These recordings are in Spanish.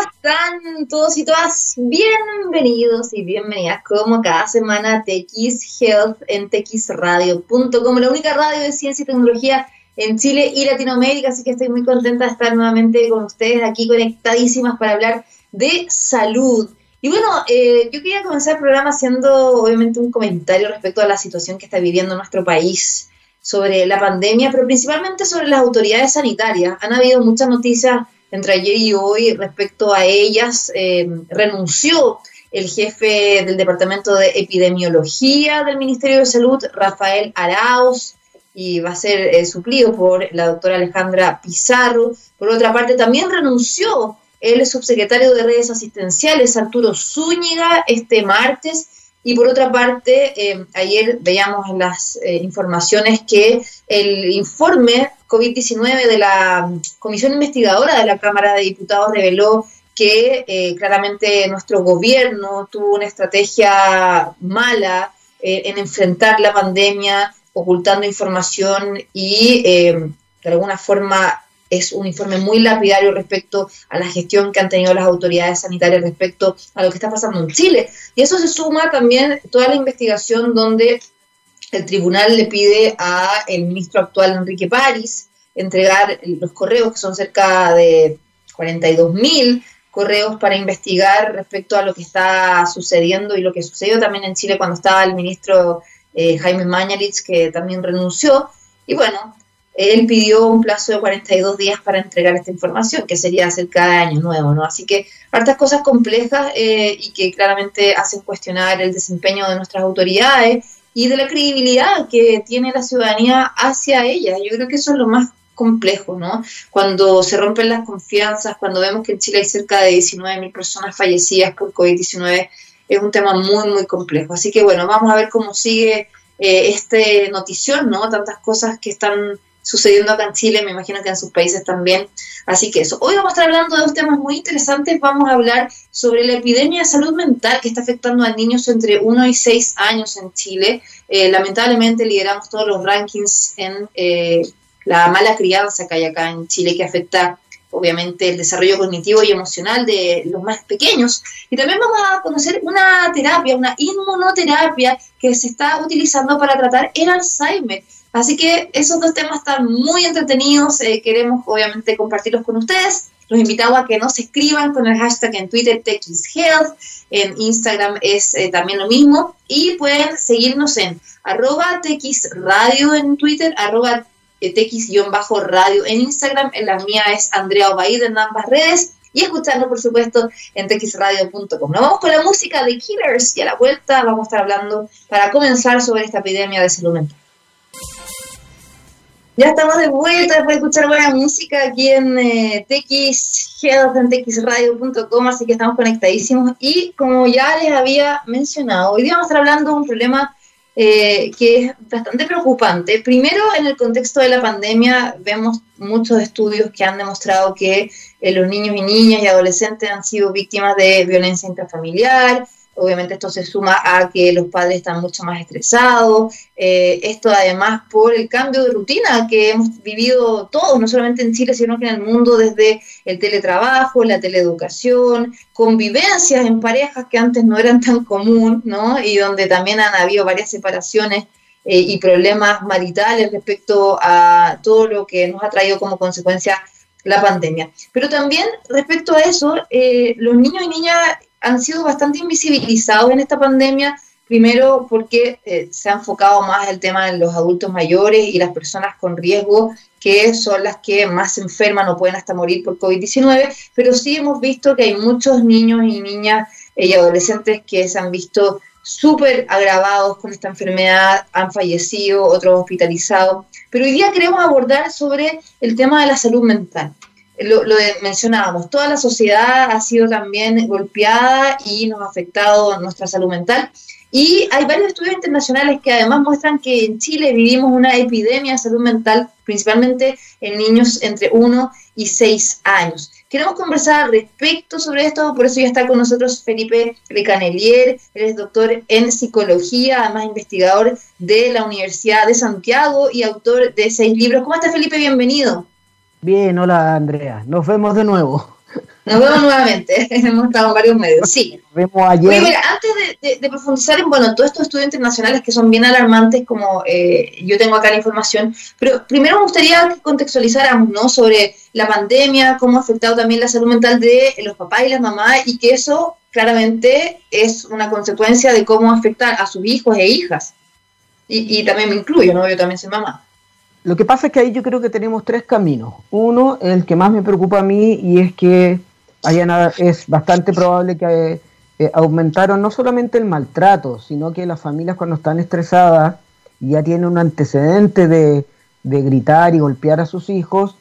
¿Cómo están todos y todas? Bienvenidos y bienvenidas como cada semana a TX Health en txradio.com, la única radio de ciencia y tecnología en Chile y Latinoamérica, así que estoy muy contenta de estar nuevamente con ustedes aquí conectadísimas para hablar de salud. Y bueno, eh, yo quería comenzar el programa haciendo obviamente un comentario respecto a la situación que está viviendo nuestro país sobre la pandemia, pero principalmente sobre las autoridades sanitarias. Han habido muchas noticias entre ayer y hoy respecto a ellas. Eh, renunció el jefe del Departamento de Epidemiología del Ministerio de Salud, Rafael Arauz, y va a ser eh, suplido por la doctora Alejandra Pizarro. Por otra parte, también renunció el subsecretario de redes asistenciales, Arturo Zúñiga, este martes. Y por otra parte, eh, ayer veíamos en las informaciones que el informe COVID-19 de la Comisión Investigadora de la Cámara de Diputados reveló que eh, claramente nuestro gobierno tuvo una estrategia mala eh, en enfrentar la pandemia, ocultando información y eh, de alguna forma es un informe muy lapidario respecto a la gestión que han tenido las autoridades sanitarias respecto a lo que está pasando en Chile. Y eso se suma también toda la investigación donde el tribunal le pide a el ministro actual Enrique París entregar los correos, que son cerca de 42 mil correos para investigar respecto a lo que está sucediendo y lo que sucedió también en Chile cuando estaba el ministro eh, Jaime Mañalich, que también renunció. Y bueno, él pidió un plazo de 42 días para entregar esta información, que sería cerca de año nuevo, ¿no? Así que hartas cosas complejas eh, y que claramente hacen cuestionar el desempeño de nuestras autoridades y de la credibilidad que tiene la ciudadanía hacia ella. Yo creo que eso es lo más complejo, ¿no? Cuando se rompen las confianzas, cuando vemos que en Chile hay cerca de 19.000 personas fallecidas por COVID-19, es un tema muy, muy complejo. Así que bueno, vamos a ver cómo sigue eh, este notición, ¿no? Tantas cosas que están sucediendo acá en Chile, me imagino que en sus países también. Así que eso. Hoy vamos a estar hablando de dos temas muy interesantes. Vamos a hablar sobre la epidemia de salud mental que está afectando a niños entre 1 y 6 años en Chile. Eh, lamentablemente lideramos todos los rankings en eh, la mala crianza que hay acá en Chile que afecta obviamente el desarrollo cognitivo y emocional de los más pequeños. Y también vamos a conocer una terapia, una inmunoterapia que se está utilizando para tratar el Alzheimer. Así que esos dos temas están muy entretenidos, eh, queremos obviamente compartirlos con ustedes. Los invitamos a que nos escriban con el hashtag en Twitter TXHealth, en Instagram es eh, también lo mismo y pueden seguirnos en arroba TXRadio en Twitter, arroba TX-radio en Instagram, en la mía es Andrea Obaid en ambas redes y escuchando por supuesto en txradio.com. Nos vamos con la música de Killers y a la vuelta vamos a estar hablando para comenzar sobre esta epidemia de salud mental. Ya estamos de vuelta después de escuchar buena música aquí en eh, TX en txradio.com, así que estamos conectadísimos y como ya les había mencionado, hoy día vamos a estar hablando de un problema eh, que es bastante preocupante. Primero, en el contexto de la pandemia, vemos muchos estudios que han demostrado que eh, los niños y niñas y adolescentes han sido víctimas de violencia intrafamiliar, Obviamente esto se suma a que los padres están mucho más estresados. Eh, esto además por el cambio de rutina que hemos vivido todos, no solamente en Chile, sino que en el mundo desde el teletrabajo, la teleeducación, convivencias en parejas que antes no eran tan común, ¿no? Y donde también han habido varias separaciones eh, y problemas maritales respecto a todo lo que nos ha traído como consecuencia la pandemia. Pero también respecto a eso, eh, los niños y niñas han sido bastante invisibilizados en esta pandemia, primero porque eh, se ha enfocado más el tema de los adultos mayores y las personas con riesgo, que son las que más se enferman o pueden hasta morir por COVID-19, pero sí hemos visto que hay muchos niños y niñas eh, y adolescentes que se han visto súper agravados con esta enfermedad, han fallecido, otros hospitalizados. Pero hoy día queremos abordar sobre el tema de la salud mental lo, mencionábamos, toda la sociedad ha sido también golpeada y nos ha afectado nuestra salud mental. Y hay varios estudios internacionales que además muestran que en Chile vivimos una epidemia de salud mental, principalmente en niños entre 1 y 6 años. Queremos conversar respecto sobre esto, por eso ya está con nosotros Felipe Recanelier, él es doctor en psicología, además investigador de la Universidad de Santiago y autor de seis libros. ¿Cómo está Felipe? Bienvenido. Bien, hola Andrea, nos vemos de nuevo. Nos vemos nuevamente. Hemos estado en varios medios. Sí. Nos vemos ayer. mira, antes de, profundizar en bueno, todos estos estudios internacionales que son bien alarmantes, como eh, yo tengo acá la información, pero primero me gustaría que contextualizáramos ¿no? sobre la pandemia, cómo ha afectado también la salud mental de los papás y las mamás, y que eso claramente es una consecuencia de cómo afecta a sus hijos e hijas. Y, y también me incluyo, ¿no? Yo también soy mamá. Lo que pasa es que ahí yo creo que tenemos tres caminos. Uno, el que más me preocupa a mí, y es que nada, es bastante probable que eh, aumentaron no solamente el maltrato, sino que las familias cuando están estresadas y ya tienen un antecedente de, gritar y golpear a sus hijos,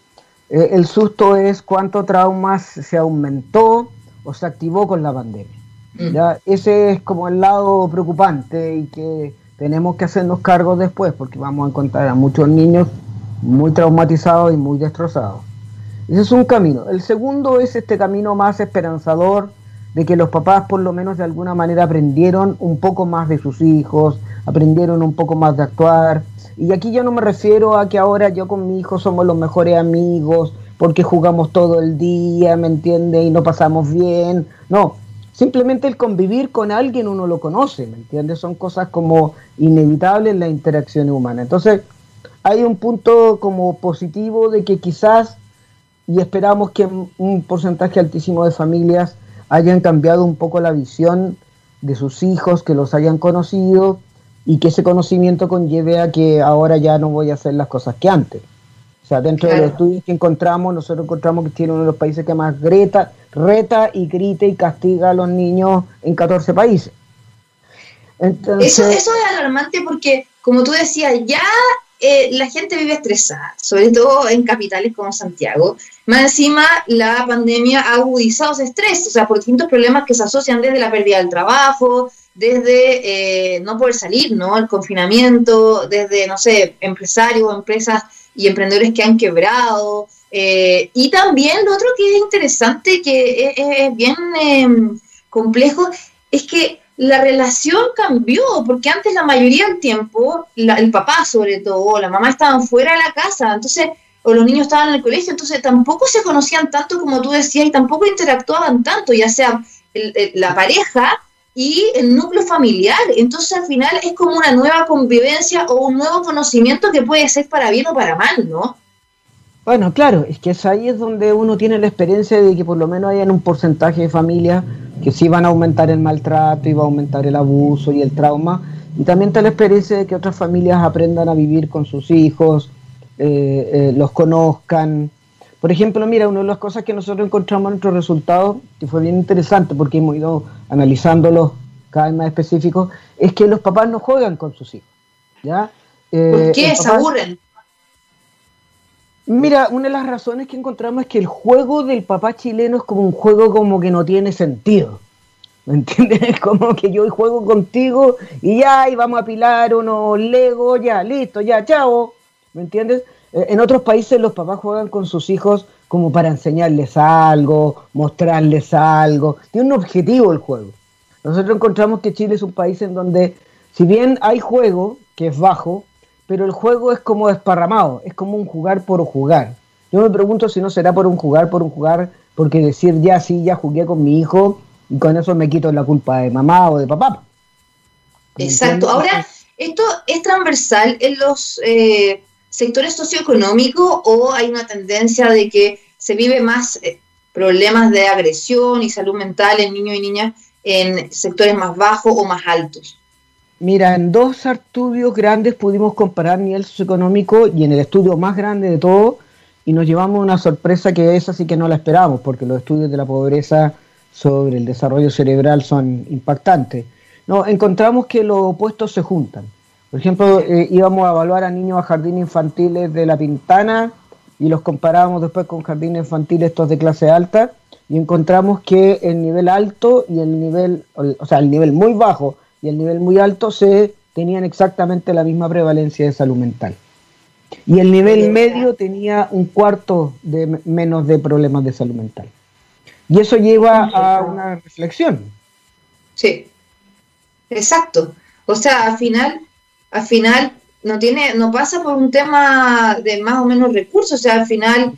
eh, el susto es cuánto traumas se aumentó o se activó con la pandemia. Mm. ¿ya? Ese es como el lado preocupante y que tenemos que hacernos cargo después porque vamos a encontrar a muchos niños muy traumatizados y muy destrozados. Ese es un camino. El segundo es este camino más esperanzador de que los papás por lo menos de alguna manera aprendieron un poco más de sus hijos, aprendieron un poco más de actuar. Y aquí yo no me refiero a que ahora yo con mi hijo somos los mejores amigos porque jugamos todo el día, ¿me entiende? Y no pasamos bien. No, simplemente el convivir con alguien uno lo conoce, ¿me entiendes? Son cosas como inevitables en la interacción humana. Entonces, hay un punto como positivo de que quizás, y esperamos que un porcentaje altísimo de familias hayan cambiado un poco la visión de sus hijos, que los hayan conocido y que ese conocimiento conlleve a que ahora ya no voy a hacer las cosas que antes. O sea, dentro de los estudios que encontramos, nosotros encontramos que tiene uno de los países que más greta, reta y grita y castiga a los niños en 14 países. eso, eso es alarmante porque, como tú decías, ya eh, la gente vive estresada, sobre todo en capitales como Santiago. Más encima, la pandemia ha agudizado ese estrés, o sea, por distintos problemas que se asocian desde la pérdida del trabajo, desde eh, no poder salir, ¿no? El confinamiento, desde, no sé, empresarios, empresas y emprendedores que han quebrado, eh, y también lo otro que es interesante, que es, bien em, complejo, es que la relación cambió, porque antes la mayoría del tiempo, el papá sobre todo, la mamá estaban fuera de la casa, entonces, o los niños estaban en el colegio, entonces tampoco se conocían tanto como tú decías y tampoco interactuaban tanto, ya sea la pareja y el núcleo familiar. Entonces al final es como una nueva convivencia o un nuevo conocimiento que puede ser para bien o para mal, ¿no? Bueno, claro, es que es ahí es donde uno tiene la experiencia de que por lo menos hayan un porcentaje de familias que sí van a aumentar el maltrato y va a aumentar el abuso y el trauma. Y también está la experiencia de que otras familias aprendan a vivir con sus hijos, eh, eh, los conozcan. Por ejemplo, mira, una de las cosas que nosotros encontramos en nuestros resultados, que fue bien interesante porque hemos ido analizándolos cada vez más específicos, es que los papás no juegan con sus hijos. ¿ya? Eh, ¿Por qué? ¿Se aburren? Mira, una de las razones que encontramos es que el juego del papá chileno es como un juego como que no tiene sentido. ¿Me entiendes? Como que yo juego contigo y ya, y vamos a pilar unos Lego, ya, listo, ya, chao. ¿Me entiendes? Eh, en otros países los papás juegan con sus hijos como para enseñarles algo, mostrarles algo. Tiene un objetivo el juego. Nosotros encontramos que Chile es un país en donde, si bien hay juego, que es bajo, pero el juego es como desparramado, es como un jugar por jugar. Yo me pregunto si no será por un jugar por un jugar, porque decir ya sí, ya jugué con mi hijo y con eso me quito la culpa de mamá o de papá. Exacto. Ahora, ¿esto es transversal en los eh, sectores socioeconómicos o hay una tendencia de que se vive más eh, problemas de agresión y salud mental en niños y niñas en sectores más bajos o más altos? Mira, en dos estudios grandes pudimos comparar nivel socioeconómico y en el estudio más grande de todo, y nos llevamos una sorpresa que esa sí que no la esperamos, porque los estudios de la pobreza sobre el desarrollo cerebral son impactantes. No, encontramos que los opuestos se juntan. Por ejemplo, eh, íbamos a evaluar a niños a jardines infantiles de La Pintana y los comparábamos después con jardines infantiles estos de clase alta y encontramos que el nivel alto y el nivel, o sea, el nivel muy bajo y el nivel muy alto se tenían exactamente la misma prevalencia de salud mental. Y el nivel medio tenía un cuarto de menos de problemas de salud mental. Y eso lleva a una reflexión. Sí, exacto. O sea, al final, al final no tiene, no pasa por un tema de más o menos recursos. O sea, al final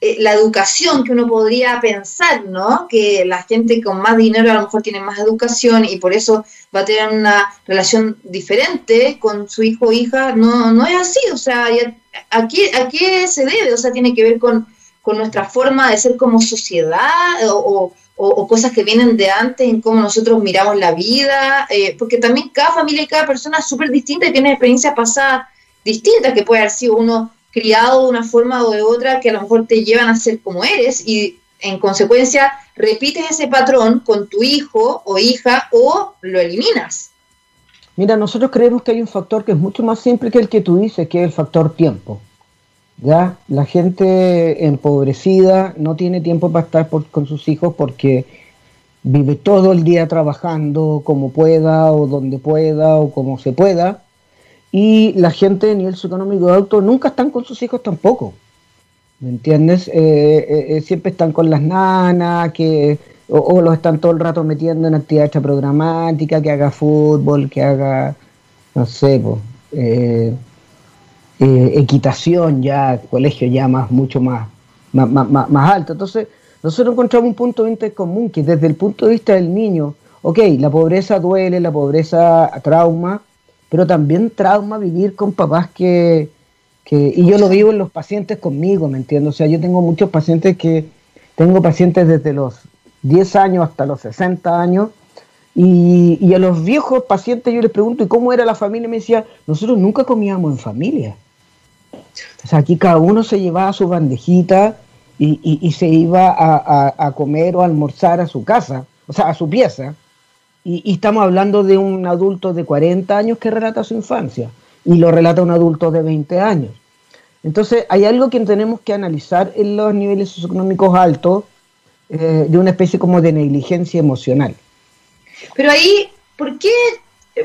eh, la educación que uno podría pensar, ¿no? Que la gente con más dinero a lo mejor tiene más educación y por eso va a tener una relación diferente con su hijo o hija, no, no es así, o sea, ¿a qué, ¿a qué se debe? O sea, tiene que ver con, nuestra forma de ser como sociedad o, cosas que vienen de antes en cómo nosotros miramos la vida, eh, porque también cada familia y cada persona es súper distinta y tiene experiencias pasadas distintas, que puede haber sido uno criado de una forma o de otra que a lo mejor te llevan a ser como eres y en consecuencia repites ese patrón con tu hijo o hija o lo eliminas. Mira, nosotros creemos que hay un factor que es mucho más simple que el que tú dices, que es el factor tiempo. ¿Ya? La gente empobrecida no tiene tiempo para estar con sus hijos porque vive todo el día trabajando como pueda o donde pueda o como se pueda y la gente de nivel socioeconómico alto nunca están con sus hijos tampoco. ¿Me entiendes? Eh, eh, eh, siempre están con las nanas, que, o, los están todo el rato metiendo en actividad programática, que haga fútbol, que haga, no sé, equitación ya, colegio ya más, mucho más, más, más, más, alto. Entonces, nosotros encontramos un punto de común que desde el punto de vista del niño, ok, la pobreza duele, la pobreza trauma, pero también trauma vivir con papás que, y yo lo vivo en los pacientes conmigo, ¿me entiendo? O sea, yo tengo muchos pacientes que, tengo pacientes desde los 10 años hasta los 60 años, y, a los viejos pacientes yo les pregunto, ¿y cómo era la familia? Y me decía, nosotros nunca comíamos en familia. O sea, aquí cada uno se llevaba su bandejita y, se iba a, a, comer o a almorzar a su casa, o sea, a su pieza. Y, estamos hablando de un adulto de 40 años que relata su infancia y lo relata un adulto de 20 años. Entonces, hay algo que tenemos que analizar en los niveles socioeconómicos altos eh, de una especie como de negligencia emocional. Pero ahí, ¿por qué,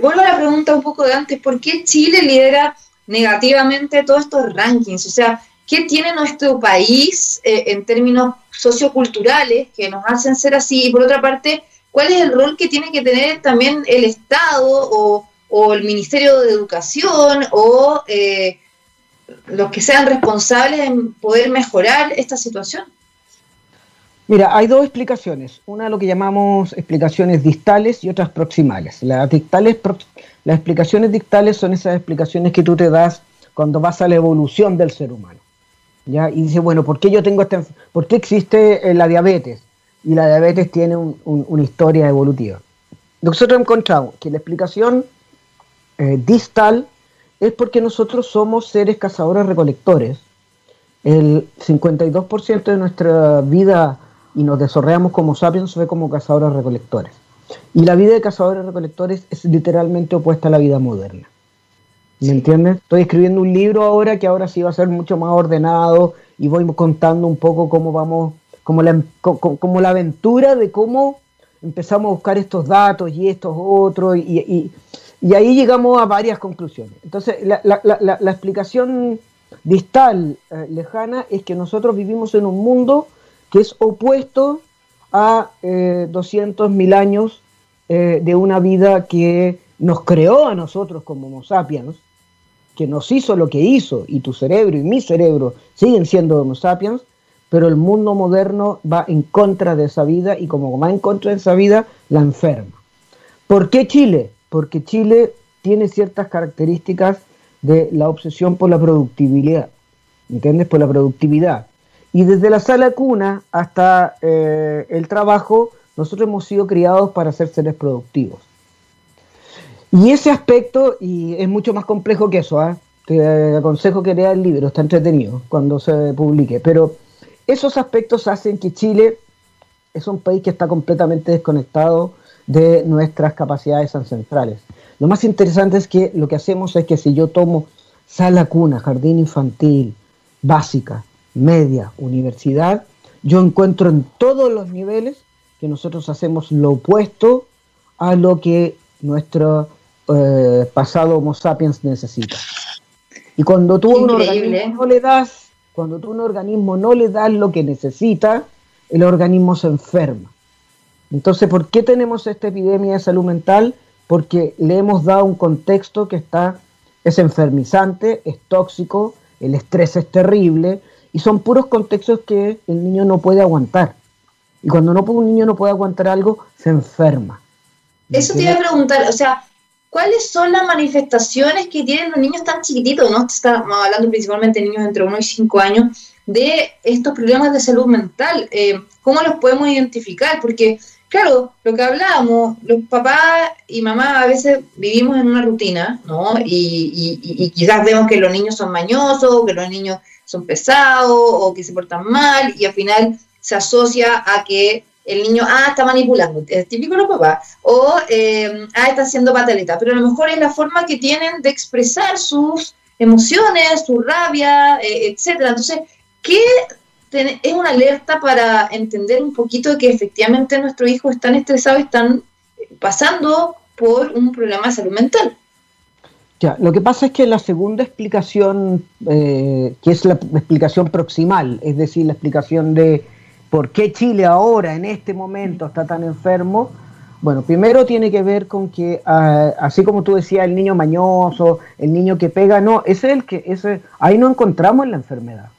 vuelvo a la pregunta un poco de antes, ¿por qué Chile lidera negativamente todos estos rankings? O sea, ¿qué tiene nuestro país eh, en términos socioculturales que nos hacen ser así? Y por otra parte, cuál es el rol que tiene que tener también el Estado o, el Ministerio de Educación o eh, los que sean responsables en poder mejorar esta situación. Mira, hay dos explicaciones. Una lo que llamamos explicaciones distales y otras proximales. Las, las explicaciones dictales son esas explicaciones que tú te das cuando vas a la evolución del ser humano. ¿ya? Y dice, bueno, ¿por qué yo tengo esta, ¿por qué existe eh, la diabetes? Y la diabetes tiene una historia evolutiva. Nosotros encontramos que la explicación eh, distal es porque nosotros somos seres cazadores recolectores. El 52% de nuestra vida y nos desarrollamos como sapiens fue como cazadores recolectores. Y la vida de cazadores recolectores es literalmente opuesta a la vida moderna. ¿Me entiendes? Estoy escribiendo un libro ahora que ahora sí va a ser mucho más ordenado y voy contando un poco cómo vamos como la, como la aventura de cómo empezamos a buscar estos datos y estos otros, y, ahí llegamos a varias conclusiones. Entonces, la, explicación distal eh, lejana es que nosotros vivimos en un mundo que es opuesto a eh, 200.000 años eh, de una vida que nos creó a nosotros como Homo sapiens, que nos hizo lo que hizo, y tu cerebro y mi cerebro siguen siendo Homo sapiens, pero el mundo moderno va en contra de esa vida y como va en contra de esa vida, la enferma. ¿Por qué Chile? Porque Chile tiene ciertas características de la obsesión por la productividad, ¿entiendes? Por la productividad. Y desde la sala cuna hasta eh, el trabajo, nosotros hemos sido criados para ser seres productivos. Y ese aspecto, y es mucho más complejo que eso, ¿ah? te aconsejo que leas el libro, está entretenido cuando se publique, pero esos aspectos hacen que Chile es un país que está completamente desconectado de nuestras capacidades ancestrales. Lo más interesante es que lo que hacemos es que si yo tomo sala cuna, jardín infantil, básica, media, universidad, yo encuentro en todos los niveles que nosotros hacemos lo opuesto a lo que nuestro eh, pasado Homo sapiens necesita. Y cuando tú a un organismo le das cuando tú a un organismo no le das lo que necesita, el organismo se enferma. Entonces, ¿por qué tenemos esta epidemia de salud mental? Porque le hemos dado un contexto que está, es enfermizante, es tóxico, el estrés es terrible y son puros contextos que el niño no puede aguantar. Y cuando no, un niño no puede aguantar algo, se enferma. Eso te iba a preguntar, o sea, ¿cuáles son las manifestaciones que tienen los niños tan chiquititos? ¿no? Estamos hablando principalmente de niños entre 1 y 5 años, de estos problemas de salud mental. Eh, ¿Cómo los podemos identificar? Porque, claro, lo que hablábamos, los papás y mamás a veces vivimos en una rutina, ¿no? Y, y quizás vemos que los niños son mañosos, que los niños son pesados o que se portan mal y al final se asocia a que el niño, ah, está manipulando, es típico de los papás, o, eh, ah, está haciendo pataleta, pero a lo mejor es la forma que tienen de expresar sus emociones, su rabia, eh, etcétera. Entonces, ¿qué es una alerta para entender un poquito que efectivamente nuestros hijos están estresados y están pasando por un problema de salud mental? Ya, lo que pasa es que la segunda explicación, eh, que es la explicación proximal, es decir, la explicación de por qué Chile ahora, en este momento, está tan enfermo, bueno, primero tiene que ver con que, ah, así como tú decías, el niño mañoso, el niño que pega, no, ese es el que, ese, ahí no encontramos la enfermedad.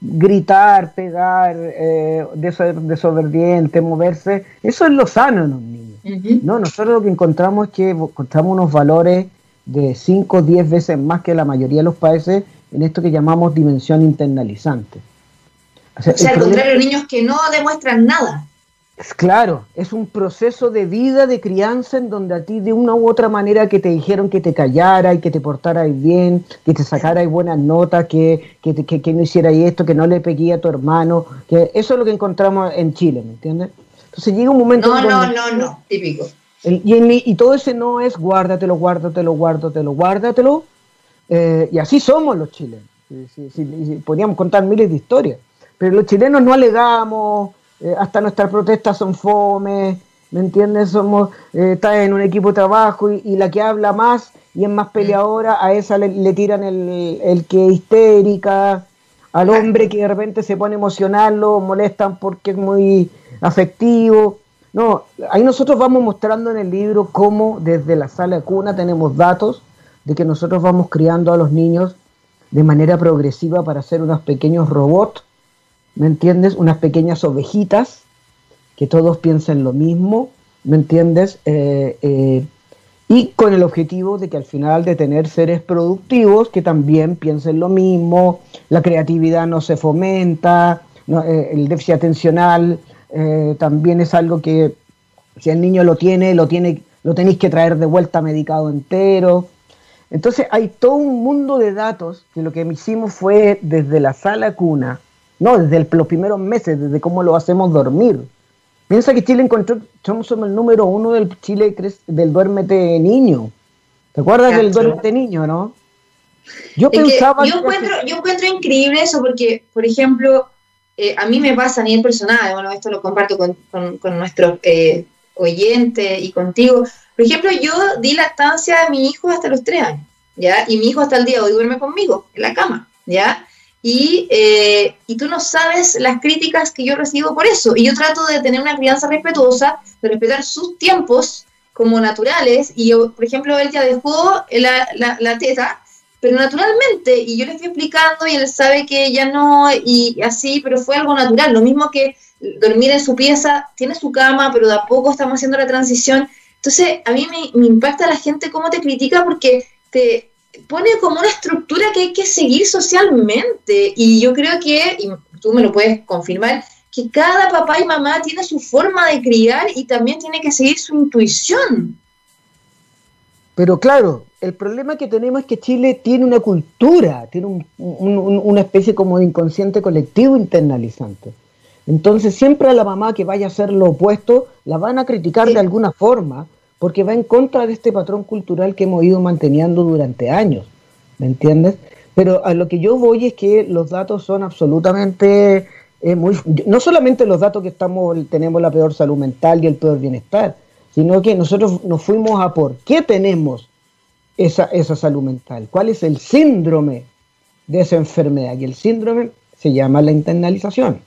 Gritar, pegar, eh, desobediente, moverse, eso es lo sano en un niño. No, nosotros lo que encontramos es que encontramos unos valores de 5 o 10 veces más que la mayoría de los países en esto que llamamos dimensión internalizante. O sea, al contrario, niños que no demuestran nada. Es claro, es un proceso de vida, de crianza, en donde a ti de una u otra manera que te dijeron que te callara y que te portaras bien, que te sacaras buenas notas, que, que, que, no hicieras esto, que no le pegué a tu hermano, que eso es lo que encontramos en Chile, ¿me entiendes? Entonces llega un momento... No, no, no, no, típico. y, y, todo ese no es guárdatelo, guárdatelo, guárdatelo, guárdatelo. Eh, y así somos los chilenos. podríamos contar miles de historias. Pero los chilenos no alegamos, eh, hasta nuestras protestas son fome, ¿me entiendes? Somos, eh, está en un equipo de trabajo y, la que habla más y es más peleadora, a esa le, tiran el, el, que histérica, al hombre que de repente se pone emocional, lo molestan porque es muy afectivo. No, ahí nosotros vamos mostrando en el libro cómo desde la sala de cuna tenemos datos de que nosotros vamos criando a los niños de manera progresiva para ser unos pequeños robots ¿me entiendes? Unas pequeñas ovejitas, que todos piensen lo mismo, ¿me entiendes? Eh, eh, y con el objetivo de que al final de tener seres productivos que también piensen lo mismo, la creatividad no se fomenta, eh, el déficit atencional también es algo que si el niño lo tiene, lo tiene, lo tenéis que traer de vuelta medicado entero. Entonces hay todo un mundo de datos que lo que hicimos fue desde la sala cuna, no, desde los primeros meses, desde cómo lo hacemos dormir. Piensa que Chile encontró, somos el número uno del Chile del duérmete niño. ¿Te acuerdas del duérmete niño, no? Yo pensaba. Yo encuentro, yo encuentro increíble eso porque, por ejemplo, eh, a mí me pasa a nivel personal, bueno, esto lo comparto con, con, nuestros eh, oyentes y contigo. Por ejemplo, yo di lactancia a mi hijo hasta los tres años, ¿ya? Y mi hijo hasta el día de hoy duerme conmigo en la cama, ¿ya? Y, eh, y tú no sabes las críticas que yo recibo por eso. Y yo trato de tener una crianza respetuosa, de respetar sus tiempos como naturales. Y yo, por ejemplo, él ya dejó la, la, la teta, pero naturalmente, y yo le estoy explicando y él sabe que ya no, y así, pero fue algo natural. Lo mismo que dormir en su pieza, tiene su cama, pero de a poco estamos haciendo la transición. Entonces, a mí me, me impacta la gente cómo te critica porque te, pone como una estructura que hay que seguir socialmente. Y yo creo que, y tú me lo puedes confirmar, que cada papá y mamá tiene su forma de criar y también tiene que seguir su intuición. Pero claro, el problema que tenemos es que Chile tiene una cultura, tiene una especie como de inconsciente colectivo internalizante. Entonces siempre a la mamá que vaya a hacer lo opuesto la van a criticar de alguna forma, porque va en contra de este patrón cultural que hemos ido manteniendo durante años, ¿me entiendes? Pero a lo que yo voy es que los datos son absolutamente eh, muy, no solamente los datos que estamos tenemos la peor salud mental y el peor bienestar, sino que nosotros nos fuimos a por qué tenemos esa, esa salud mental, cuál es el síndrome de esa enfermedad, y el síndrome se llama la internalización.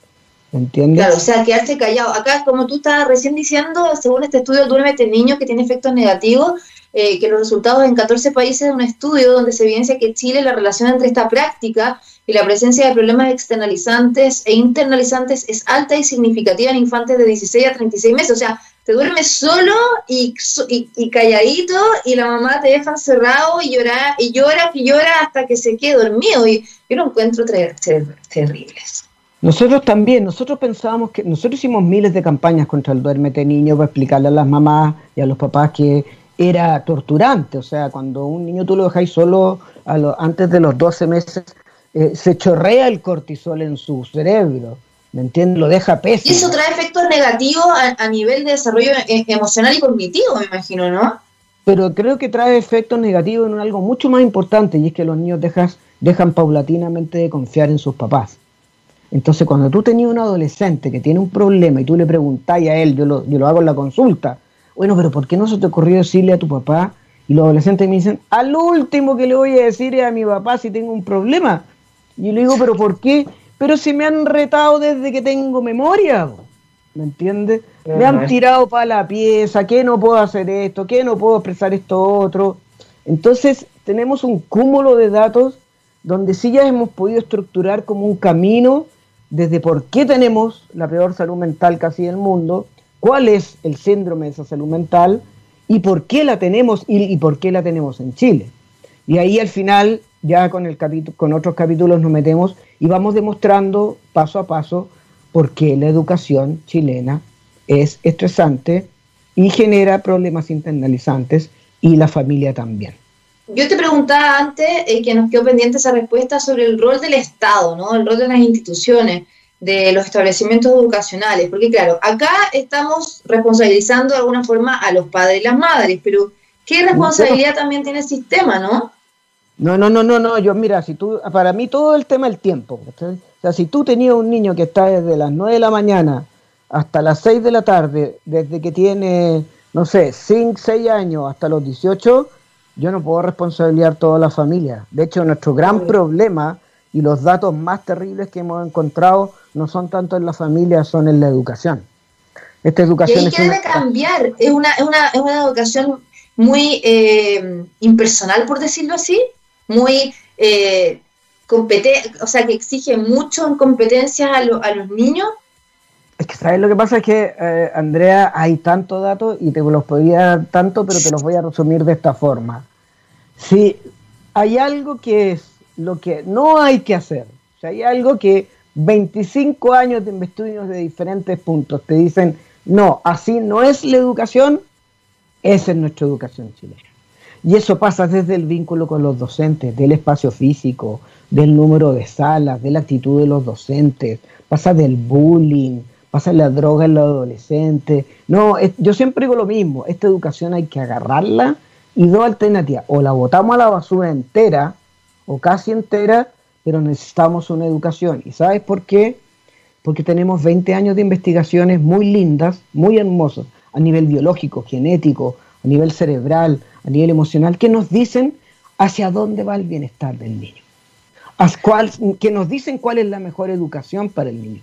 ¿Entiendes? Claro, o sea, quedarse callado. Acá, como tú estabas recién diciendo, según este estudio, duérmete niño que tiene efectos negativos, eh, que los resultados en 14 países de un estudio donde se evidencia que Chile la relación entre esta práctica y la presencia de problemas externalizantes e internalizantes es alta y significativa en infantes de 16 a 36 meses. O sea, te duermes solo y, y, calladito y la mamá te deja encerrado y llora y llora y llora hasta que se quede dormido. Y yo lo encuentro terribles. Nosotros también, nosotros pensábamos que, nosotros hicimos miles de campañas contra el duérmete niño para explicarle a las mamás y a los papás que era torturante, o sea, cuando un niño tú lo dejáis solo a antes de los 12 meses, eh, se chorrea el cortisol en su cerebro, ¿me entiendes? Lo deja pésimo. Y eso trae efectos negativos a, nivel de desarrollo e, emocional y cognitivo, me imagino, ¿no? Pero creo que trae efectos negativos en algo mucho más importante, y es que los niños dejas, dejan paulatinamente de confiar en sus papás. Entonces, cuando tú tenías un adolescente que tiene un problema y tú le preguntáis a él, yo lo, yo lo hago en la consulta, bueno, pero ¿por qué no se te ocurrió decirle a tu papá? Y los adolescentes me dicen, al último que le voy a decir es a mi papá si tengo un problema. Y yo le digo, pero ¿por qué? Pero si me han retado desde que tengo memoria, ¿me entiendes? Me han tirado para la pieza, que no puedo hacer esto, que no puedo expresar esto otro. Entonces, tenemos un cúmulo de datos donde sí ya hemos podido estructurar como un camino desde por qué tenemos la peor salud mental casi del mundo, cuál es el síndrome de esa salud mental y por qué la tenemos y, por qué la tenemos en Chile. Y ahí al final, ya con, el con otros capítulos nos metemos y vamos demostrando paso a paso por qué la educación chilena es estresante y genera problemas internalizantes y la familia también. Yo te preguntaba antes, eh, que nos quedó pendiente esa respuesta, sobre el rol del Estado, ¿no? el rol de las instituciones de los establecimientos educacionales, porque claro, acá estamos responsabilizando de alguna forma a los padres y las madres, pero ¿qué responsabilidad también tiene el sistema, no? No, no, no, no, no, yo mira, si tú, para mí todo el tema es el tiempo. O sea, si tú tenías un niño que está desde las 9 de la mañana hasta las 6 de la tarde, desde que tiene, no sé, 5, 6 años hasta los 18, yo no puedo responsabilizar toda la familia. De hecho, nuestro gran problema y los datos más terribles que hemos encontrado no son tanto en la familia, son en la educación. Esta educación y ahí debe cambiar, es una, es, una, es una educación muy eh, impersonal, por decirlo así, muy eh, competente, o sea, que exige mucho en competencias a, a los niños. Es que, ¿sabes? Lo que pasa es que, eh, Andrea, hay tantos datos y te los podría dar tanto, pero te los voy a resumir de esta forma. Si hay algo que es lo que no hay que hacer, si hay algo que 25 años de estudios de diferentes puntos te dicen, no, así no es la educación, esa es nuestra educación chilena. Y eso pasa desde el vínculo con los docentes, del espacio físico, del número de salas, de la actitud de los docentes, pasa del bullying, pasa la droga en los adolescentes. No, yo siempre digo lo mismo, esta educación hay que agarrarla y dos alternativas, o la botamos a la basura entera o casi entera, pero necesitamos una educación. ¿Y sabes por qué? Porque tenemos 20 años de investigaciones muy lindas, muy hermosas, a nivel biológico, genético, a nivel cerebral, a nivel emocional, que nos dicen hacia dónde va el bienestar del niño. Que nos dicen cuál es la mejor educación para el niño.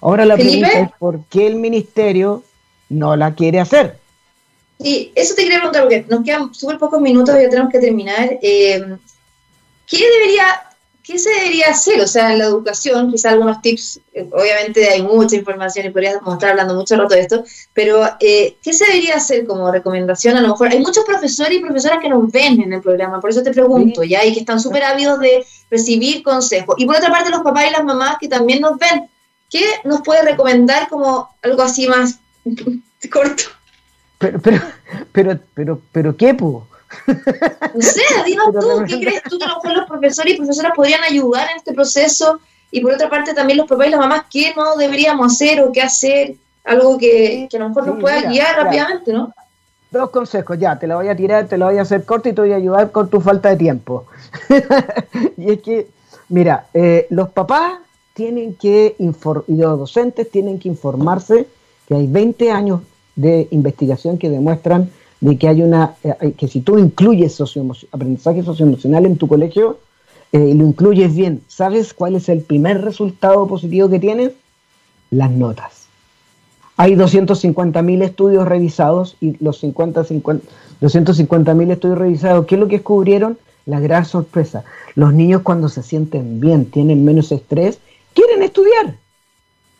Ahora la pregunta es por qué el ministerio no la quiere hacer. Sí, eso te quería preguntar, porque nos quedan súper pocos minutos y ya tenemos que terminar. Eh, ¿Qué debería ¿qué se debería hacer? O sea, en la educación, quizá algunos tips, eh, obviamente hay mucha información y podríamos estar hablando mucho rato de esto, pero eh, ¿qué se debería hacer como recomendación? A lo mejor hay muchos profesores y profesoras que nos ven en el programa, por eso te pregunto, ¿ya? Y que están súper ávidos de recibir consejos. Y por otra parte, los papás y las mamás que también nos ven, ¿qué nos puede recomendar como algo así más corto? Pero, pero, pero, pero, pero, ¿qué, pudo? No sé, dinos tú, ¿qué crees tú que a lo mejor los profesores y profesoras podrían ayudar en este proceso? Y por otra parte también los papás y las mamás, ¿qué no deberíamos hacer o qué hacer? Algo que, a lo mejor nos pueda guiar rápidamente, ¿no? Dos consejos, ya, te lo voy a tirar, te lo voy a hacer corto y te voy a ayudar con tu falta de tiempo. y es que, mira, eh, los papás tienen que, y los docentes tienen que informarse que hay 20 años de investigación que demuestran de que hay una, eh, que si tú incluyes aprendizaje socioemocional en tu colegio, eh, y lo incluyes bien, ¿sabes cuál es el primer resultado positivo que tienes? Las notas. Hay 250.000 estudios revisados y los 50, 50 250.000 estudios revisados, ¿qué es lo que descubrieron? La gran sorpresa. Los niños cuando se sienten bien, tienen menos estrés, quieren estudiar.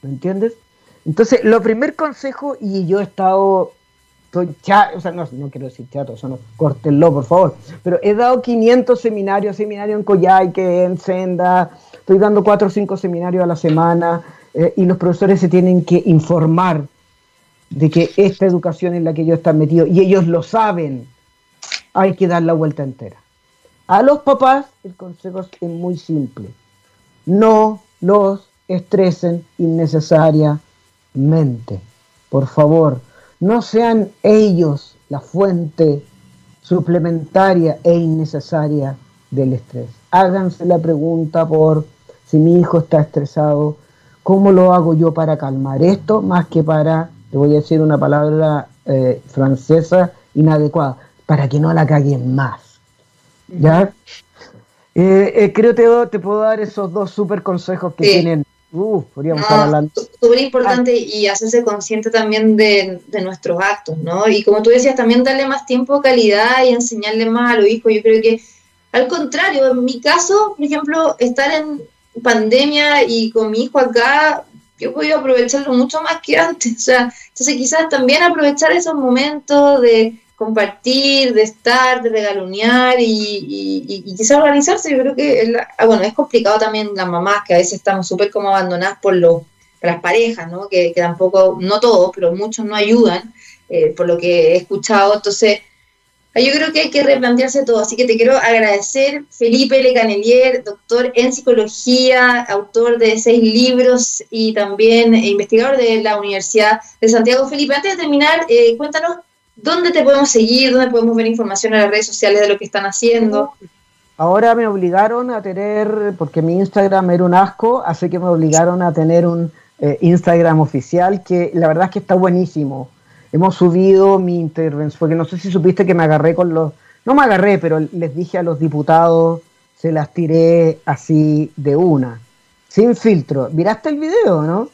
¿Me entiendes? Entonces, lo primer consejo, y yo he estado, estoy chato, o sea, no, no quiero decir chato, eso no, córtenlo, por favor, pero he dado 500 seminarios, seminarios en Coyhaique, en Senda, estoy dando 4 o 5 seminarios a la semana, eh, y los profesores se tienen que informar de que esta educación en la que ellos están metidos, y ellos lo saben, hay que dar la vuelta entera. A los papás el consejo es muy simple. No los estresen innecesariamente. Por favor, no sean ellos la fuente suplementaria e innecesaria del estrés. Háganse la pregunta por si mi hijo está estresado, ¿cómo lo hago yo para calmar esto? Más que para, te voy a decir una palabra eh, francesa inadecuada, para que no la caguen más. ¿Ya? Eh, eh, creo que te, puedo dar esos dos super consejos que tienen. Uh, podríamos estar hablando. Súper importante y hacerse consciente también de, nuestros actos, ¿no? Y como tú decías, también darle más tiempo, calidad y enseñarle más a los hijos. Yo creo que, al contrario, en mi caso, por ejemplo, estar en pandemia y con mi hijo acá, yo he podido aprovecharlo mucho más que antes. O sea, entonces quizás también aprovechar esos momentos de compartir, de estar, de regalonear y, y, quizás organizarse. Yo creo que, ah, bueno, es complicado también las mamás, que a veces estamos súper como abandonadas por, los, las parejas, ¿no? Que, tampoco, no todos, pero muchos no ayudan, eh, por lo que he escuchado. Entonces, yo creo que hay que replantearse todo. Así que te quiero agradecer, Felipe Le Canelier, doctor en psicología, autor de seis libros y también investigador de la Universidad de Santiago. Felipe, antes de terminar, eh, cuéntanos ¿Dónde te podemos seguir? ¿Dónde podemos ver información en las redes sociales de lo que están haciendo? Ahora me obligaron a tener, porque mi Instagram era un asco, así que me obligaron a tener un eh, Instagram oficial que la verdad es que está buenísimo. Hemos subido mi intervención, porque no sé si supiste que me agarré con los, no me agarré, pero les dije a los diputados, se las tiré así de una, sin filtro. ¿Miraste el video, no?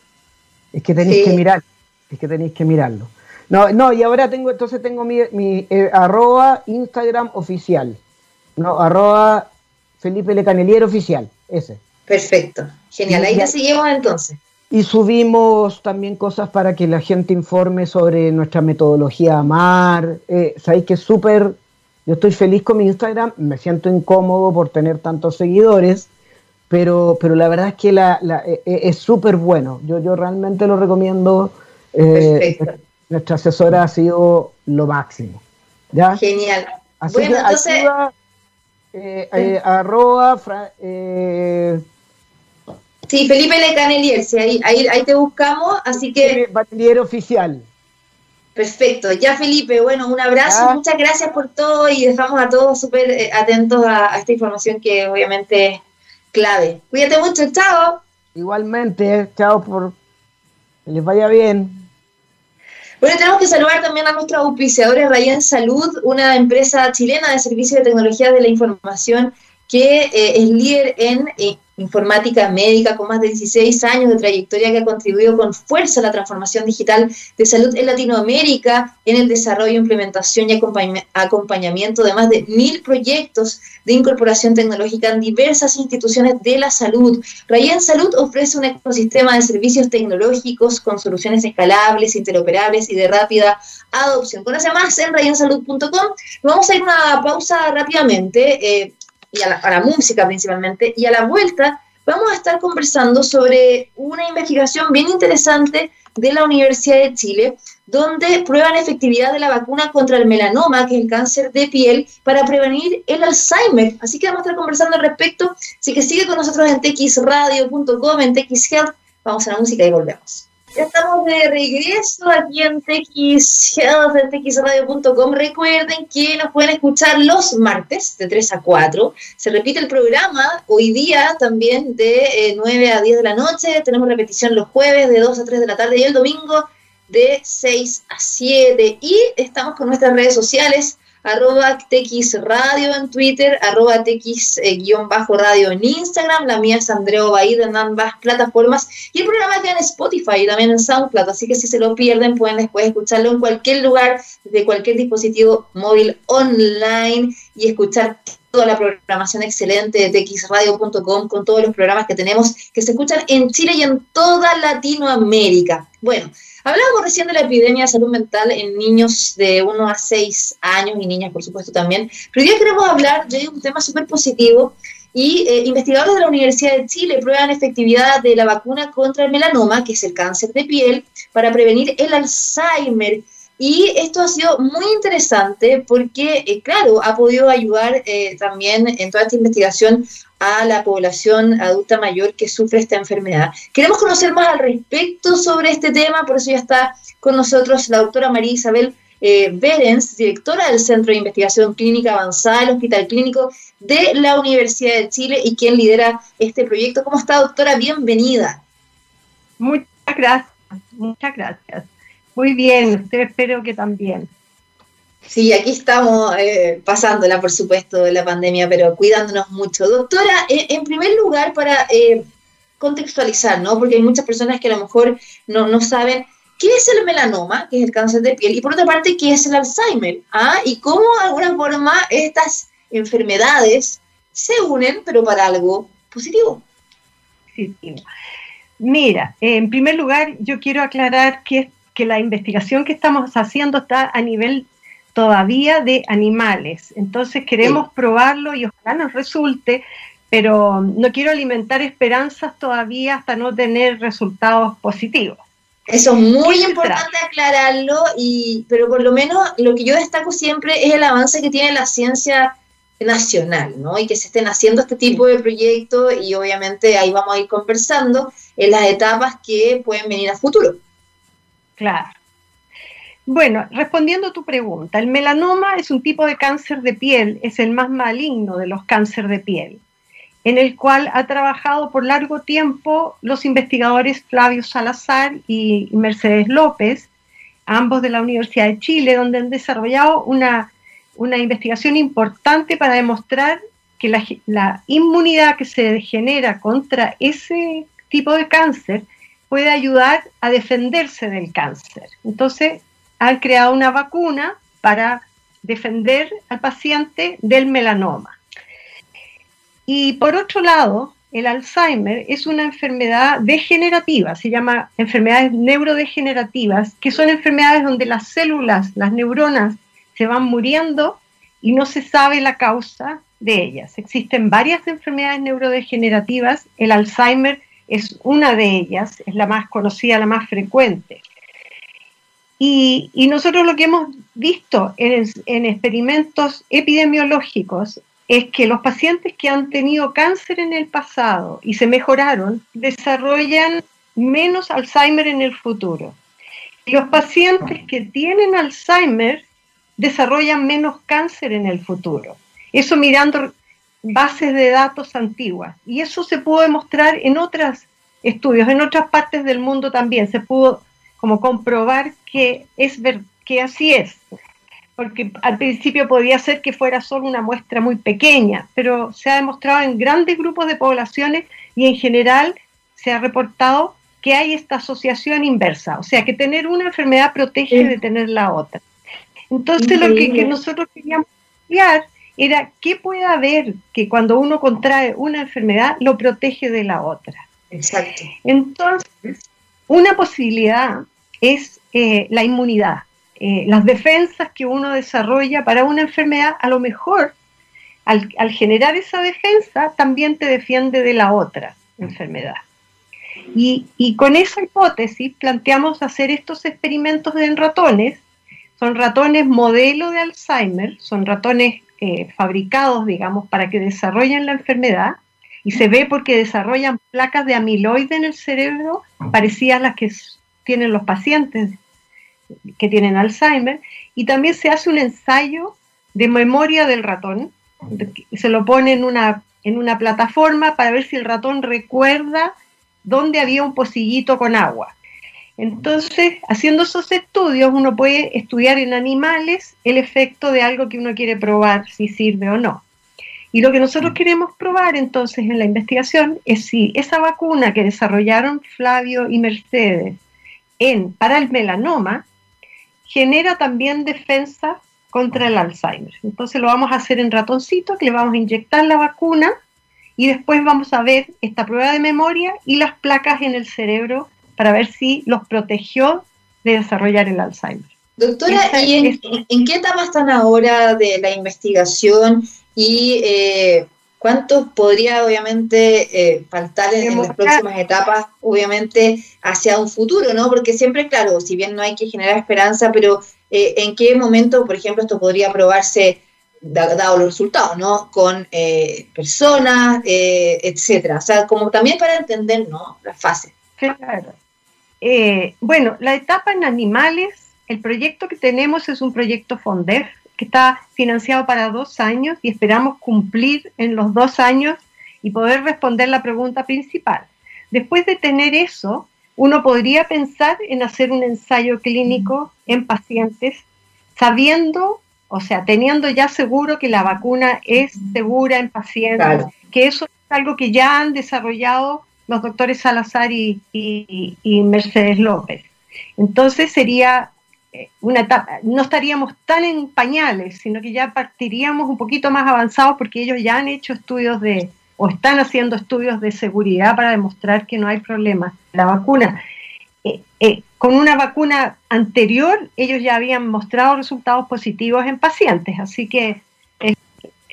Es que tenéis que mirar, es que tenéis que mirarlo. No, no, y ahora tengo, entonces tengo mi, mi eh, arroba Instagram oficial. No, arroba Felipe Lecanelier oficial, ese. Perfecto, genial, ahí te seguimos entonces. Y subimos también cosas para que la gente informe sobre nuestra metodología AMAR. Eh, Sabéis que es súper, yo estoy feliz con mi Instagram, me siento incómodo por tener tantos seguidores, pero, pero la verdad es que la, eh, eh, es súper bueno. Yo, yo realmente lo recomiendo. Perfecto nuestra asesora ha sido lo máximo. ¿ya? Genial. Así bueno, que entonces... Eh, eh, arroba... Eh, sí, Felipe Lecanelier, ahí, ahí, ahí te buscamos, así que... Batelier oficial. Perfecto, ya Felipe, bueno, un abrazo, muchas gracias por todo y dejamos a todos súper atentos a, a, esta información que obviamente es clave. Cuídate mucho, chao. Igualmente, chao por que les vaya bien. Bueno, tenemos que saludar también a nuestros auspiciadores Rayen Salud, una empresa chilena de servicios de tecnología de la información que eh, es líder en eh, informática médica con más de 16 años de trayectoria que ha contribuido con fuerza a la transformación digital de salud en Latinoamérica, en el desarrollo, implementación y acompañamiento de más de mil proyectos de incorporación tecnológica en diversas instituciones de la salud. Rayen Salud ofrece un ecosistema de servicios tecnológicos con soluciones escalables, interoperables y de rápida adopción. Conoce más en rayensalud.com. Vamos a ir a una pausa rápidamente. Eh, y a la, música principalmente. Y a la vuelta vamos a estar conversando sobre una investigación bien interesante de la Universidad de Chile, donde prueban efectividad de la vacuna contra el melanoma, que es el cáncer de piel, para prevenir el Alzheimer. Así que vamos a estar conversando al respecto. Así que sigue con nosotros en txradio.com, en txhealth. Vamos a la música y volvemos. Ya estamos de regreso aquí en TX Health, en txradio.com. Recuerden que nos pueden escuchar los martes de 3 a 4. Se repite el programa hoy día también de 9 eh, a 10 de la noche. Tenemos repetición los jueves de 2 a 3 de la tarde y el domingo de 6 a 7. Y estamos con nuestras redes sociales arroba Radio en Twitter, arroba TX-radio en Instagram, la mía es Andreo Baído en ambas plataformas y el programa queda en Spotify y también en SoundCloud, así que si se lo pierden pueden después escucharlo en cualquier lugar, de cualquier dispositivo móvil online y escuchar toda la programación excelente de txradio.com con todos los programas que tenemos que se escuchan en Chile y en toda Latinoamérica. Bueno, hablábamos recién de la epidemia de salud mental en niños de 1 a 6 años y niñas, por supuesto, también. Pero hoy queremos hablar de un tema súper positivo y eh, investigadores de la Universidad de Chile prueban efectividad de la vacuna contra el melanoma, que es el cáncer de piel, para prevenir el Alzheimer. Y esto ha sido muy interesante porque, eh, claro, ha podido ayudar eh, también en toda esta investigación a la población adulta mayor que sufre esta enfermedad. Queremos conocer más al respecto sobre este tema, por eso ya está con nosotros la doctora María Isabel eh, Berens, directora del Centro de Investigación Clínica Avanzada del Hospital Clínico de la Universidad de Chile y quien lidera este proyecto. ¿Cómo está, doctora? Bienvenida. Muchas gracias, muchas gracias. Muy bien, usted espero que también. Sí, aquí estamos eh, pasándola, por supuesto, de la pandemia, pero cuidándonos mucho. Doctora, eh, en primer lugar, para eh, contextualizar, ¿no? Porque hay muchas personas que a lo mejor no, no saben qué es el melanoma, que es el cáncer de piel, y por otra parte, qué es el Alzheimer, ¿ah? Y cómo de alguna forma estas enfermedades se unen, pero para algo positivo. Sí, sí. Mira, en primer lugar, yo quiero aclarar que que la investigación que estamos haciendo está a nivel todavía de animales. Entonces queremos probarlo y ojalá nos resulte, pero no quiero alimentar esperanzas todavía hasta no tener resultados positivos. Eso es muy importante aclararlo, y, pero por lo menos lo que yo destaco siempre es el avance que tiene la ciencia nacional, ¿no? Y que se estén haciendo este tipo de proyectos y obviamente ahí vamos a ir conversando en las etapas que pueden venir a futuro. Claro. Bueno, respondiendo a tu pregunta, el melanoma es un tipo de cáncer de piel, es el más maligno de los cánceres de piel, en el cual ha trabajado por largo tiempo los investigadores Flavio Salazar y Mercedes López, ambos de la Universidad de Chile, donde han desarrollado una, investigación importante para demostrar que la, la inmunidad que se genera contra ese tipo de cáncer puede ayudar a defenderse del cáncer. Entonces, han creado una vacuna para defender al paciente del melanoma. Y por otro lado, el Alzheimer es una enfermedad degenerativa, se llama enfermedades neurodegenerativas, que son enfermedades donde las células, las neuronas, se van muriendo y no se sabe la causa de ellas. Existen varias enfermedades neurodegenerativas, el Alzheimer es una de ellas, es la más conocida, la más frecuente. Y, nosotros lo que hemos visto en, en, experimentos epidemiológicos es que los pacientes que han tenido cáncer en el pasado y se mejoraron, desarrollan menos Alzheimer en el futuro. Y los pacientes que tienen Alzheimer desarrollan menos cáncer en el futuro. Eso mirando bases de datos antiguas. Y eso se pudo demostrar en otros estudios, en otras partes del mundo también. Se pudo como comprobar que, es ver, que así es. Porque al principio podía ser que fuera solo una muestra muy pequeña, pero se ha demostrado en grandes grupos de poblaciones y en general se ha reportado que hay esta asociación inversa, o sea que tener una enfermedad protege de tener la otra. Entonces lo que, que nosotros queríamos estudiar era qué puede haber que cuando uno contrae una enfermedad lo protege de la otra. Exacto. Entonces, una posibilidad es eh, la inmunidad, eh, las defensas que uno desarrolla para una enfermedad, a lo mejor al, generar esa defensa también te defiende de la otra enfermedad. Y, y, con esa hipótesis planteamos hacer estos experimentos en ratones. Son ratones modelo de Alzheimer, son ratones eh, fabricados, digamos, para que desarrollen la enfermedad, y se ve porque desarrollan placas de amiloide en el cerebro parecidas a las que tienen los pacientes que tienen Alzheimer, y también se hace un ensayo de memoria del ratón, se lo pone en una, en una plataforma para ver si el ratón recuerda dónde había un pocillito con agua. Entonces, haciendo esos estudios, uno puede estudiar en animales el efecto de algo que uno quiere probar, si sirve o no. Y lo que nosotros mm. queremos probar entonces en la investigación es si esa vacuna que desarrollaron Flavio y Mercedes en, para el melanoma genera también defensa contra el Alzheimer. Entonces lo vamos a hacer en ratoncito, que le vamos a inyectar la vacuna y después vamos a ver esta prueba de memoria y las placas en el cerebro para ver si los protegió de desarrollar el Alzheimer. Doctora, ¿y en, qué etapa están ahora de la investigación y eh, cuánto podría obviamente eh, faltar en, las próximas etapas, obviamente hacia un futuro, ¿no? Porque siempre, claro, si bien no hay que generar esperanza, pero eh, en qué momento, por ejemplo, esto podría probarse dado los resultados, ¿no? Con personas, etcétera. O sea, como también para entender, ¿no? La fase. Claro. Eh, bueno, la etapa en animales, el proyecto que tenemos es un proyecto FONDEF que está financiado para dos años y esperamos cumplir en los dos años y poder responder la pregunta principal. Después de tener eso, uno podría pensar en hacer un ensayo clínico en pacientes sabiendo, o sea, teniendo ya seguro que la vacuna es segura en pacientes, que eso es algo que ya han desarrollado los doctores Salazar y, Mercedes López. Entonces sería una etapa, no estaríamos tan en pañales, sino que ya partiríamos un poquito más avanzados porque ellos ya han hecho estudios de, o están haciendo estudios de seguridad para demostrar que no hay problema. La vacuna, eh, eh, con una vacuna anterior, ellos ya habían mostrado resultados positivos en pacientes, así que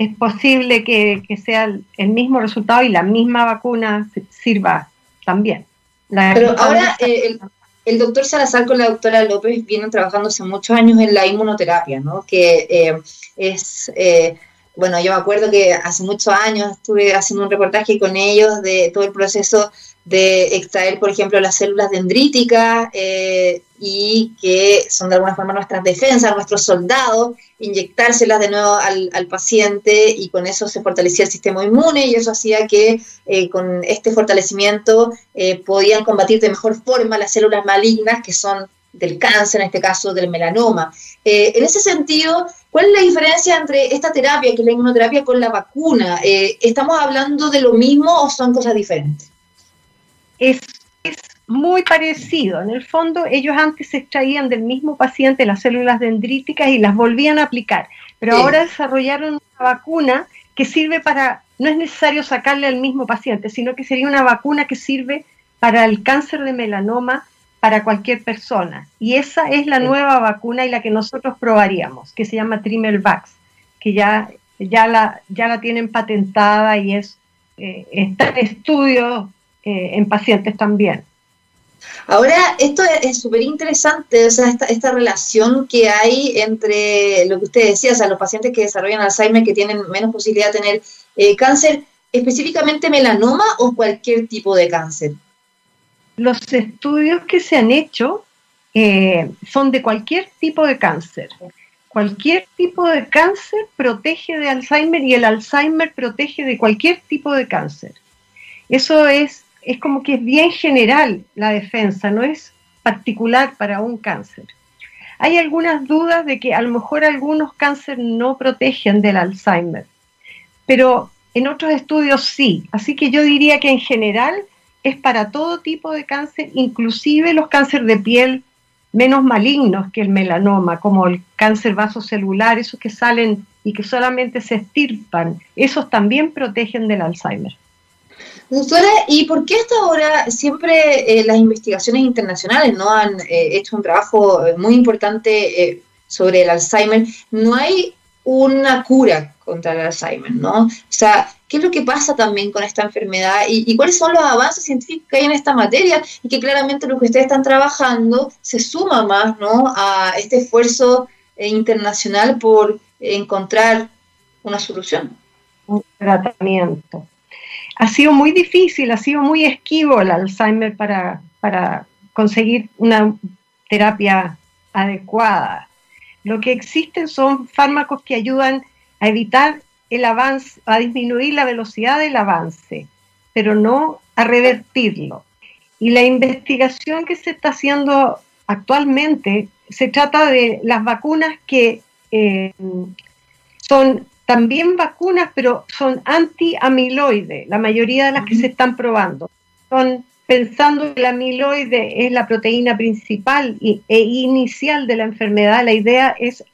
es posible que, sea el, mismo resultado y la misma vacuna sirva también. Pero ahora eh, el, doctor Salazar con la doctora López vienen trabajando hace muchos años en la inmunoterapia, ¿no? Que eh, es, eh, bueno, yo me acuerdo que hace muchos años estuve haciendo un reportaje con ellos de todo el proceso de extraer, por ejemplo, las células dendríticas eh, y que son de alguna forma nuestras defensas, nuestros soldados, inyectárselas de nuevo al, paciente y con eso se fortalecía el sistema inmune y eso hacía que eh, con este fortalecimiento eh, podían combatir de mejor forma las células malignas que son del cáncer, en este caso del melanoma. en ese sentido, ¿cuál es la diferencia entre esta terapia, que es la inmunoterapia, con la vacuna? ¿Estamos hablando de lo mismo o son cosas diferentes? Es, muy parecido. En el fondo, ellos antes se extraían del mismo paciente las células dendríticas y las volvían a aplicar, pero ahora desarrollaron una vacuna que sirve para, no es necesario sacarle al mismo paciente, sino que sería una vacuna que sirve para el cáncer de melanoma para cualquier persona. Y esa es la nueva vacuna y la que nosotros probaríamos, que se llama Trimelvax, que ya, ya, la, ya la tienen patentada y es, eh, está en estudio eh, en pacientes también. Ahora, esto es súper interesante, o sea, esta, esta, relación que hay entre lo que usted decía, o sea, los pacientes que desarrollan Alzheimer, que tienen menos posibilidad de tener eh, cáncer, específicamente melanoma o cualquier tipo de cáncer. Los estudios que se han hecho eh, son de cualquier tipo de cáncer. Cualquier tipo de cáncer protege de Alzheimer y el Alzheimer protege de cualquier tipo de cáncer. Eso es es como que es bien general la defensa, no es particular para un cáncer. Hay algunas dudas de que a lo mejor algunos cánceres no protegen del Alzheimer, pero en otros estudios sí. Así que yo diría que en general es para todo tipo de cáncer, inclusive los cánceres de piel menos malignos que el melanoma, como el cáncer vasocelular, esos que salen y que solamente se estirpan, esos también protegen del Alzheimer. Doctora, ¿y por qué hasta ahora siempre eh, las investigaciones internacionales no han eh, hecho un trabajo eh, muy importante sobre el Alzheimer? No hay una cura contra el Alzheimer, ¿no? O sea, ¿qué es lo que pasa también con esta enfermedad y, cuáles son los avances científicos que hay en esta materia? Y que claramente lo que ustedes están trabajando se suma más, ¿no? A este esfuerzo internacional por encontrar una solución. Un tratamiento ha sido muy difícil, ha sido muy esquivo el Alzheimer para, para conseguir una terapia adecuada. Lo que existen son fármacos que ayudan a evitar el avance, a disminuir la velocidad del avance, pero no a revertirlo. Y la investigación que se está haciendo actualmente se trata de las vacunas que eh, son también vacunas, pero son anti-amiloide, la mayoría de las que se están probando. Son pensando que la amiloide es la proteína principal e inicial de la enfermedad, la idea es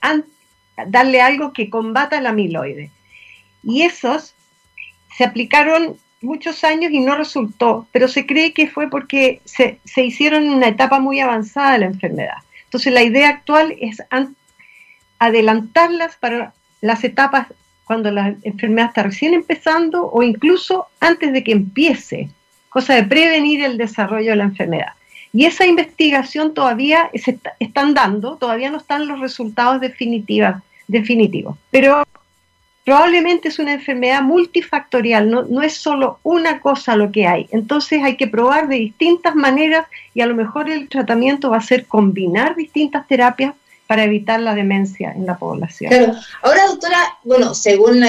darle algo que combata la amiloide. Y esos se aplicaron muchos años y no resultó, pero se cree que fue porque se, se hicieron en una etapa muy avanzada de la enfermedad. Entonces la idea actual es adelantarlas para las etapas cuando la enfermedad está recién empezando o incluso antes de que empiece, cosa de prevenir el desarrollo de la enfermedad. Y esa investigación todavía se están dando, todavía no están los resultados definitivos, definitivos, pero probablemente es una enfermedad multifactorial, no, no es solo una cosa lo que hay. Entonces hay que probar de distintas maneras y a lo mejor el tratamiento va a ser combinar distintas terapias para evitar la demencia en la población. Claro. Ahora, doctora, bueno, según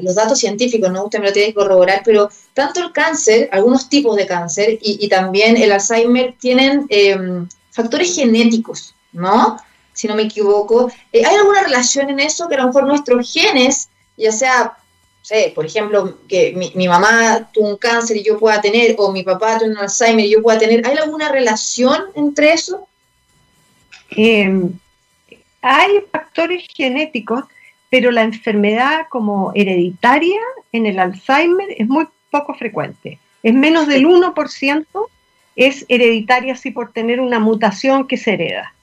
los datos científicos, ¿no? Usted me lo tiene que corroborar, pero tanto el cáncer, algunos tipos de cáncer y, también el Alzheimer tienen em, factores genéticos, ¿no? si no me equivoco. Eh, ¿Hay alguna relación en eso que a lo mejor nuestros genes, ya sea, sé, por ejemplo, que mi, mamá tuvo un cáncer y yo pueda tener, o mi papá tuvo un Alzheimer y yo pueda tener, ¿hay alguna relación entre eso? Em, hay factores genéticos, pero la enfermedad como hereditaria en el Alzheimer es muy poco frecuente. Es menos del 1%, es hereditaria así por tener una mutación que se hereda.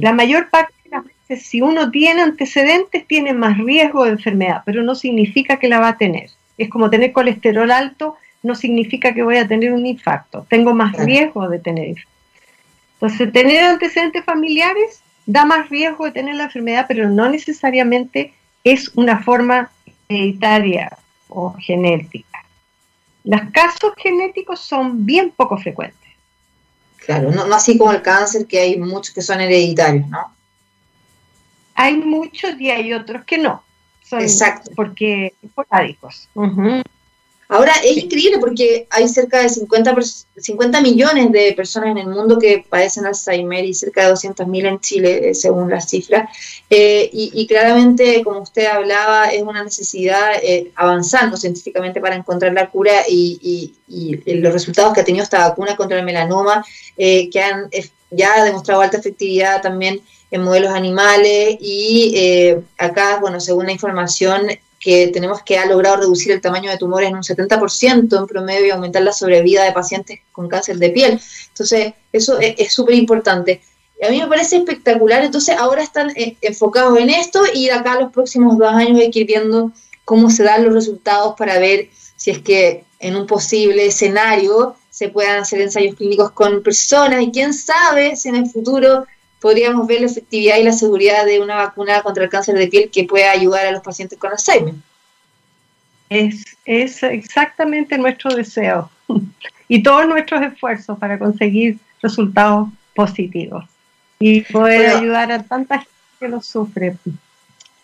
La mayor parte de las veces, si uno tiene antecedentes, tiene más riesgo de enfermedad, pero no significa que la va a tener. Es como tener colesterol alto, no significa que voy a tener un infarto. Tengo más riesgo de tener infarto. Entonces, tener antecedentes familiares da más riesgo de tener la enfermedad, pero no necesariamente es una forma hereditaria o genética. Los casos genéticos son bien poco frecuentes. Claro, no, así como el cáncer, que hay muchos que son hereditarios, ¿no? Hay muchos y hay otros que no. Son Exacto. Porque esporádicos. Ahora es increíble porque hay cerca de 50, 50 millones de personas en el mundo que padecen Alzheimer y cerca de 200.000 en Chile, eh, según las cifras. Eh, y, claramente, como usted hablaba, es una necesidad eh, avanzando científicamente para encontrar la cura y, los resultados que ha tenido esta vacuna contra el melanoma, que han ya demostrado alta efectividad también en modelos animales y acá, bueno, según la información, que tenemos que ha logrado reducir el tamaño de tumores en un 70% en promedio y aumentar la sobrevida de pacientes con cáncer de piel. Entonces, eso es súper importante. A mí me parece espectacular, entonces ahora están eh, enfocados en esto y acá los próximos dos años hay que ir viendo cómo se dan los resultados para ver si es que en un posible escenario se puedan hacer ensayos clínicos con personas y quién sabe si en el futuro podríamos ver la efectividad y la seguridad de una vacuna contra el cáncer de piel que pueda ayudar a los pacientes con Alzheimer. Es, es exactamente nuestro deseo y todos nuestros esfuerzos para conseguir resultados positivos y poder ayudar a tanta gente que lo sufre.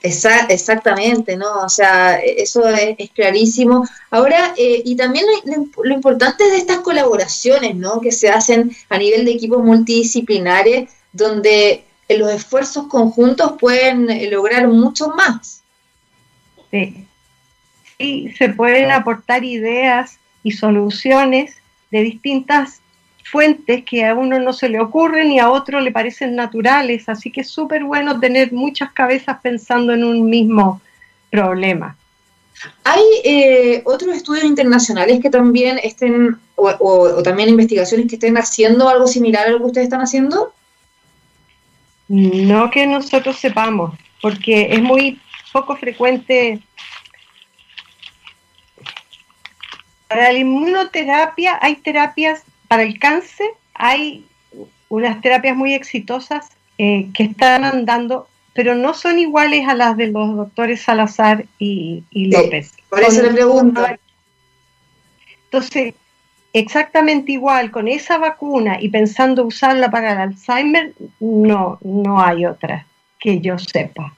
exactamente, ¿no? O sea, eso es, clarísimo. Ahora, eh, y también lo, lo, importante de estas colaboraciones, ¿no? Que se hacen a nivel de equipos multidisciplinares, donde los esfuerzos conjuntos pueden eh, lograr mucho más. Sí. sí, se pueden aportar ideas y soluciones de distintas fuentes que a uno no se le ocurren y a otro le parecen naturales, así que es súper bueno tener muchas cabezas pensando en un mismo problema. ¿Hay eh, otros estudios internacionales que también estén, o, también investigaciones que estén haciendo algo similar a lo que ustedes están haciendo? No que nosotros sepamos, porque es muy poco frecuente. Para la inmunoterapia hay terapias, para el cáncer hay unas terapias muy exitosas eh, que están andando, pero no son iguales a las de los doctores Salazar y, López. por eso le pregunto. Entonces, exactamente igual con esa vacuna y pensando usarla para el Alzheimer, no, no hay otra que yo sepa.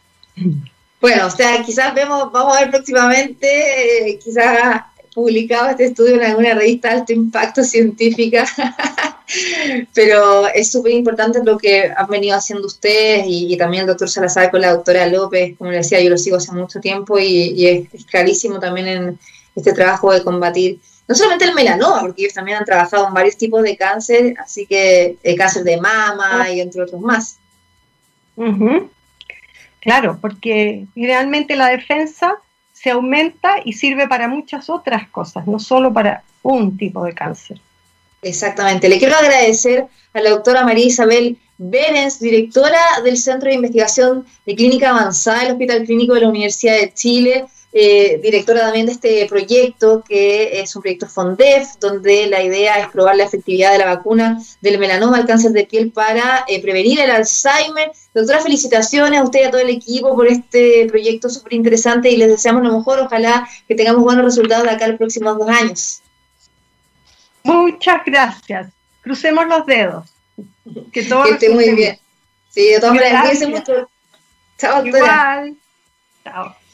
Bueno, o sea, quizás vemos, vamos a ver próximamente, eh, quizás publicado este estudio en alguna revista de alto impacto científica, pero es súper importante lo que han venido haciendo ustedes y, también el doctor Salazar con la doctora López, como le decía, yo lo sigo hace mucho tiempo y, es, clarísimo también en este trabajo de combatir no solamente el melanoma, porque ellos también han trabajado en varios tipos de cáncer, así que el cáncer de mama y entre otros más. Claro, porque realmente la defensa se aumenta y sirve para muchas otras cosas, no solo para un tipo de cáncer. Exactamente. Le quiero agradecer a la doctora María Isabel Berens, directora del Centro de Investigación de Clínica Avanzada del Hospital Clínico de la Universidad de Chile, eh, directora también de este proyecto, que es un proyecto FONDEF, donde la idea es probar la efectividad de la vacuna del melanoma, el cáncer de piel, para eh, prevenir el Alzheimer. Doctora, felicitaciones a usted y a todo el equipo por este proyecto súper interesante y les deseamos lo mejor. Ojalá que tengamos buenos resultados de acá los próximos dos años. Muchas gracias. Crucemos los dedos. Que todo esté muy bien. Sí, de todas maneras, mucho. Chao, doctora. Igual. Chao.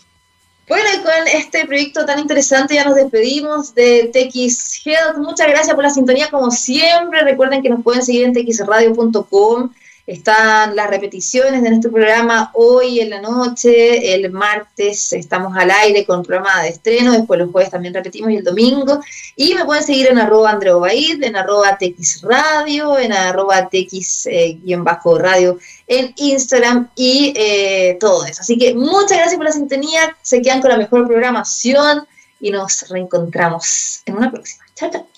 Bueno, y con este proyecto tan interesante ya nos despedimos de TX Health. Muchas gracias por la sintonía, como siempre. Recuerden que nos pueden seguir en txradio.com están las repeticiones de nuestro programa hoy en la noche, el martes estamos al aire con programa de estreno, después los jueves también repetimos y el domingo. Y me pueden seguir en arroba andreobaid, en arroba txradio, en arroba tx-radio eh, en Instagram y eh, todo eso. Así que muchas gracias por la sintonía, se quedan con la mejor programación y nos reencontramos en una próxima. Chao, chao.